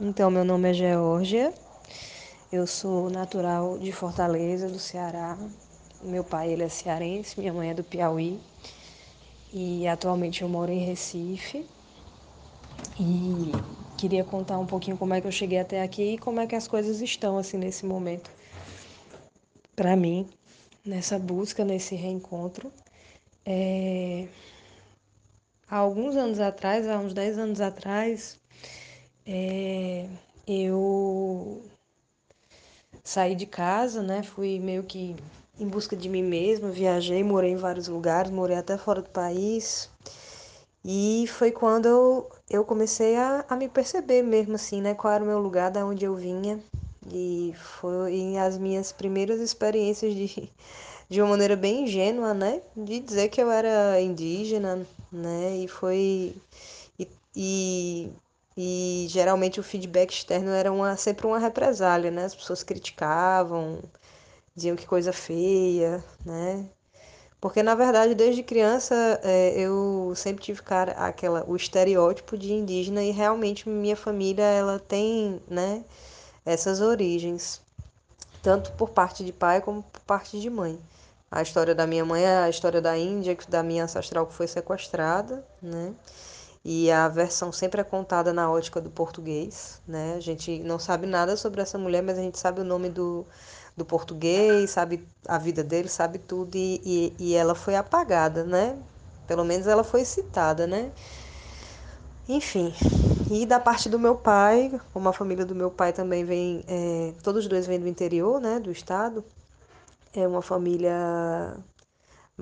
Então, meu nome é Geórgia, eu sou natural de Fortaleza, do Ceará. Meu pai ele é cearense, minha mãe é do Piauí e atualmente eu moro em Recife. E queria contar um pouquinho como é que eu cheguei até aqui e como é que as coisas estão assim nesse momento para mim, nessa busca, nesse reencontro. É... Há alguns anos atrás, há uns 10 anos atrás, é, eu saí de casa, né? Fui meio que em busca de mim mesma, viajei, morei em vários lugares, morei até fora do país. E foi quando eu, eu comecei a, a me perceber mesmo assim, né? Qual era o meu lugar, da onde eu vinha. E foi as minhas primeiras experiências de, de uma maneira bem ingênua, né? De dizer que eu era indígena, né? E foi. E, e e geralmente o feedback externo era uma, sempre uma represália, né? As pessoas criticavam, diziam que coisa feia, né? Porque na verdade desde criança é, eu sempre tive cara aquela o estereótipo de indígena e realmente minha família ela tem, né? Essas origens, tanto por parte de pai como por parte de mãe. A história da minha mãe é a história da Índia, da minha ancestral que foi sequestrada, né? E a versão sempre é contada na ótica do português, né? A gente não sabe nada sobre essa mulher, mas a gente sabe o nome do, do português, sabe a vida dele, sabe tudo, e, e, e ela foi apagada, né? Pelo menos ela foi citada, né? Enfim, e da parte do meu pai, como a família do meu pai também vem, é, todos dois vêm do interior, né, do estado, é uma família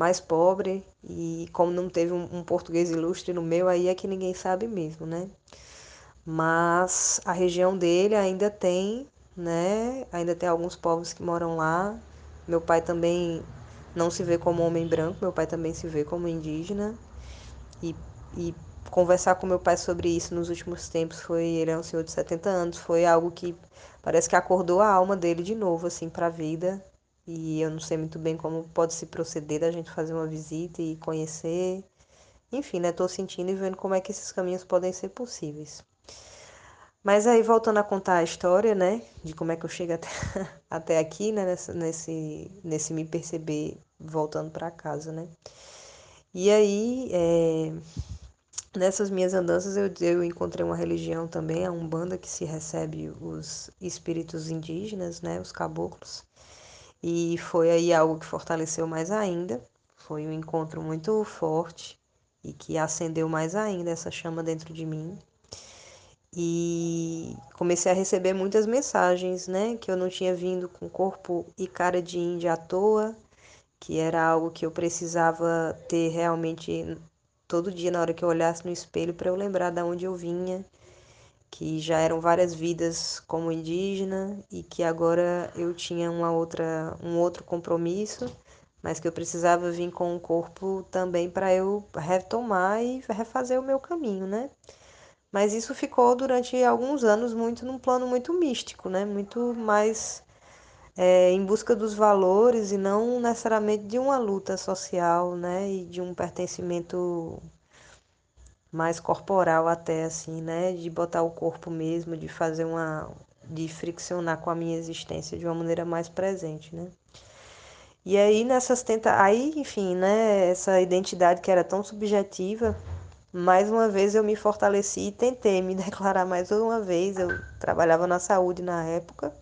mais pobre e como não teve um, um, português ilustre no meu, aí é que ninguém sabe mesmo, né? Mas a região dele ainda tem, né? Ainda tem alguns povos que moram lá. Meu pai também não se vê como homem branco, meu pai também se vê como indígena. E, e conversar com meu pai sobre isso nos últimos tempos foi, ele é um senhor de 70 anos, foi algo que parece que acordou a alma dele de novo assim para a vida e eu não sei muito bem como pode se proceder da gente fazer uma visita e conhecer. Enfim, né? Tô sentindo e vendo como é que esses caminhos podem ser possíveis. Mas aí, voltando a contar a história, né? De como é que eu chego até, até aqui, né? Nesse, nesse, nesse me perceber voltando para casa, né? E aí, é, nessas minhas andanças, eu, eu encontrei uma religião também, a Umbanda, que se recebe os espíritos indígenas, né? Os caboclos. E foi aí algo que fortaleceu mais ainda. Foi um encontro muito forte e que acendeu mais ainda essa chama dentro de mim. E comecei a receber muitas mensagens, né? Que eu não tinha vindo com corpo e cara de índia à toa, que era algo que eu precisava ter realmente todo dia na hora que eu olhasse no espelho para eu lembrar de onde eu vinha que já eram várias vidas como indígena e que agora eu tinha uma outra, um outro compromisso, mas que eu precisava vir com o corpo também para eu retomar e refazer o meu caminho, né? Mas isso ficou durante alguns anos muito num plano muito místico, né? Muito mais é, em busca dos valores e não necessariamente de uma luta social, né? E de um pertencimento mais corporal até assim, né, de botar o corpo mesmo, de fazer uma de friccionar com a minha existência de uma maneira mais presente, né? E aí nessas tenta aí, enfim, né, essa identidade que era tão subjetiva, mais uma vez eu me fortaleci e tentei me declarar mais uma vez. Eu trabalhava na saúde na época.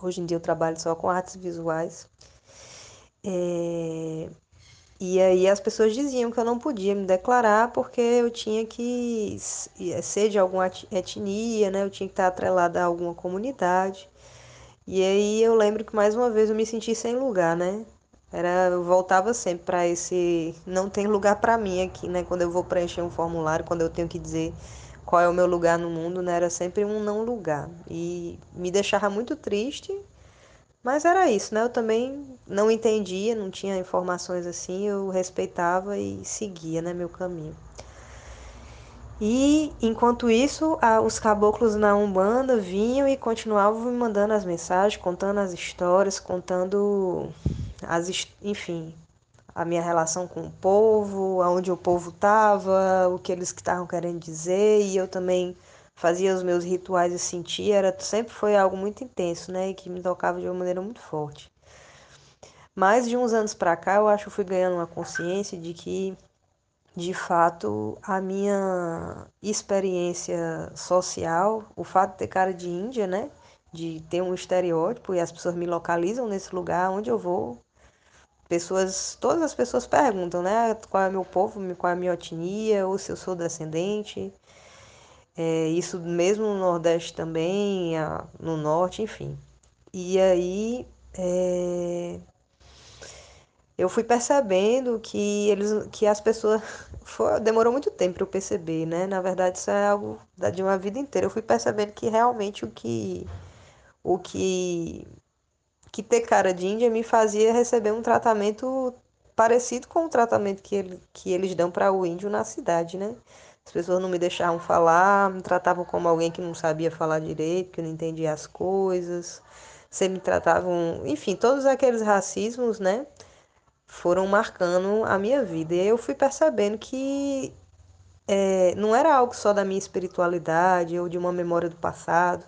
Hoje em dia eu trabalho só com artes visuais. É... E aí as pessoas diziam que eu não podia me declarar porque eu tinha que ser de alguma etnia, né? Eu tinha que estar atrelada a alguma comunidade. E aí eu lembro que mais uma vez eu me senti sem lugar, né? Era, eu voltava sempre para esse não tem lugar para mim aqui, né? Quando eu vou preencher um formulário, quando eu tenho que dizer qual é o meu lugar no mundo, né? Era sempre um não lugar. E me deixava muito triste mas era isso, né? Eu também não entendia, não tinha informações assim, eu respeitava e seguia, né, meu caminho. E enquanto isso, os caboclos na Umbanda vinham e continuavam me mandando as mensagens, contando as histórias, contando as, enfim, a minha relação com o povo, aonde o povo estava, o que eles estavam querendo dizer, e eu também fazia os meus rituais e sentia, era, sempre foi algo muito intenso, né? E que me tocava de uma maneira muito forte. Mais de uns anos para cá, eu acho que fui ganhando uma consciência de que, de fato, a minha experiência social, o fato de ter cara de Índia, né? De ter um estereótipo e as pessoas me localizam nesse lugar onde eu vou. Pessoas, todas as pessoas perguntam, né? Qual é meu povo, qual é a minha etnia, ou se eu sou descendente. É, isso mesmo no Nordeste também, no Norte, enfim. E aí é, eu fui percebendo que eles, que as pessoas, foi, demorou muito tempo para eu perceber, né? Na verdade, isso é algo de uma vida inteira. Eu fui percebendo que realmente o que, o que, que ter cara de Índia me fazia receber um tratamento parecido com o tratamento que, ele, que eles dão para o índio na cidade, né? As pessoas não me deixavam falar, me tratavam como alguém que não sabia falar direito, que não entendia as coisas, sempre me tratavam, enfim, todos aqueles racismos, né, foram marcando a minha vida. E eu fui percebendo que é, não era algo só da minha espiritualidade ou de uma memória do passado,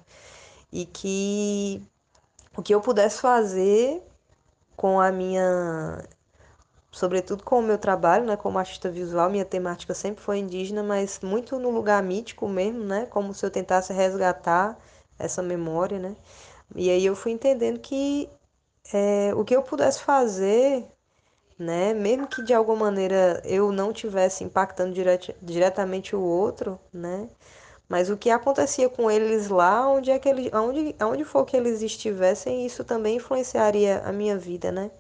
e que o que eu pudesse fazer com a minha sobretudo com o meu trabalho, né, como artista visual, minha temática sempre foi indígena, mas muito no lugar mítico mesmo, né, como se eu tentasse resgatar essa memória, né, e aí eu fui entendendo que é, o que eu pudesse fazer, né, mesmo que de alguma maneira eu não tivesse impactando diret diretamente o outro, né, mas o que acontecia com eles lá, onde é que eles, onde, onde for que eles estivessem, isso também influenciaria a minha vida, né?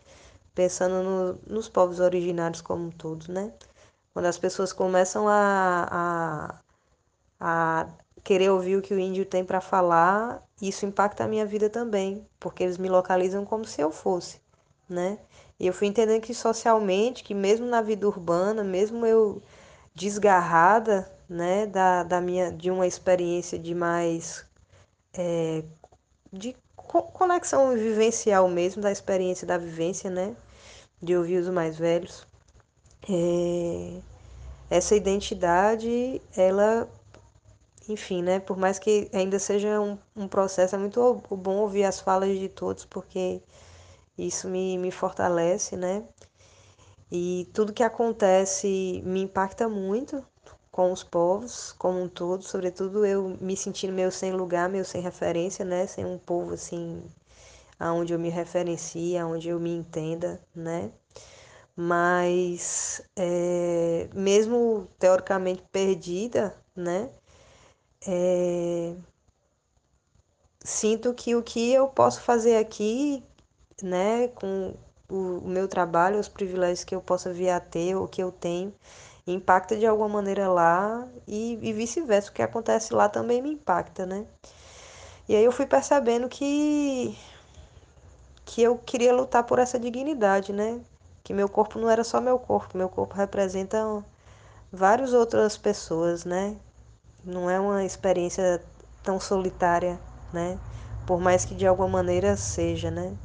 Pensando no, nos povos originários como um todo, né? Quando as pessoas começam a, a, a querer ouvir o que o índio tem para falar, isso impacta a minha vida também, porque eles me localizam como se eu fosse, né? E eu fui entendendo que socialmente, que mesmo na vida urbana, mesmo eu desgarrada, né, da, da minha, de uma experiência de mais é, de conexão vivencial mesmo, da experiência da vivência, né? De ouvir os mais velhos. É... Essa identidade, ela, enfim, né? Por mais que ainda seja um, um processo, é muito bom ouvir as falas de todos, porque isso me, me fortalece, né? E tudo que acontece me impacta muito, com os povos como um todo, sobretudo eu me sentindo meio sem lugar, meio sem referência, né? Sem um povo assim aonde eu me referencie, aonde eu me entenda, né? Mas é, mesmo teoricamente perdida, né? É, sinto que o que eu posso fazer aqui, né, com o, meu trabalho, os privilégios que eu possa vir a ter, o que eu tenho, impacta de alguma maneira lá e, e vice-versa. O que acontece lá também me impacta, né? E aí eu fui percebendo que que eu queria lutar por essa dignidade, né? Que meu corpo não era só meu corpo, meu corpo representa várias outras pessoas, né? Não é uma experiência tão solitária, né? Por mais que de alguma maneira seja, né?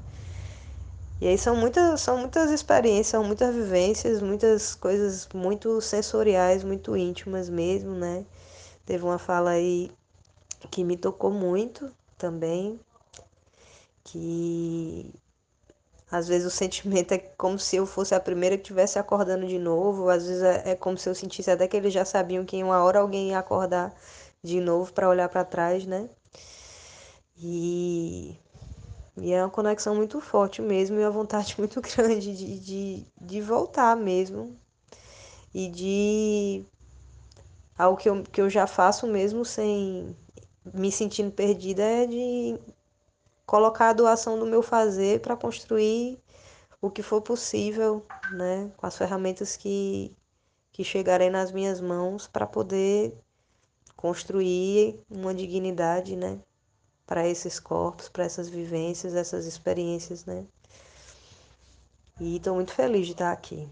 E aí são muitas, são muitas experiências, são muitas vivências, muitas coisas muito sensoriais, muito íntimas mesmo, né? Teve uma fala aí que me tocou muito também, que às vezes o sentimento é como se eu fosse a primeira que estivesse acordando de novo, às vezes é, é como se eu sentisse até que eles já sabiam que em uma hora alguém ia acordar de novo para olhar para trás, né? E e é uma conexão muito forte mesmo e uma vontade muito grande de, de, de voltar mesmo. E de algo que eu, que eu já faço mesmo sem me sentindo perdida é de colocar a doação do meu fazer para construir o que for possível, né, com as ferramentas que, que chegarem nas minhas mãos para poder construir uma dignidade, né, para esses corpos, para essas vivências, essas experiências, né? E estou muito feliz de estar aqui.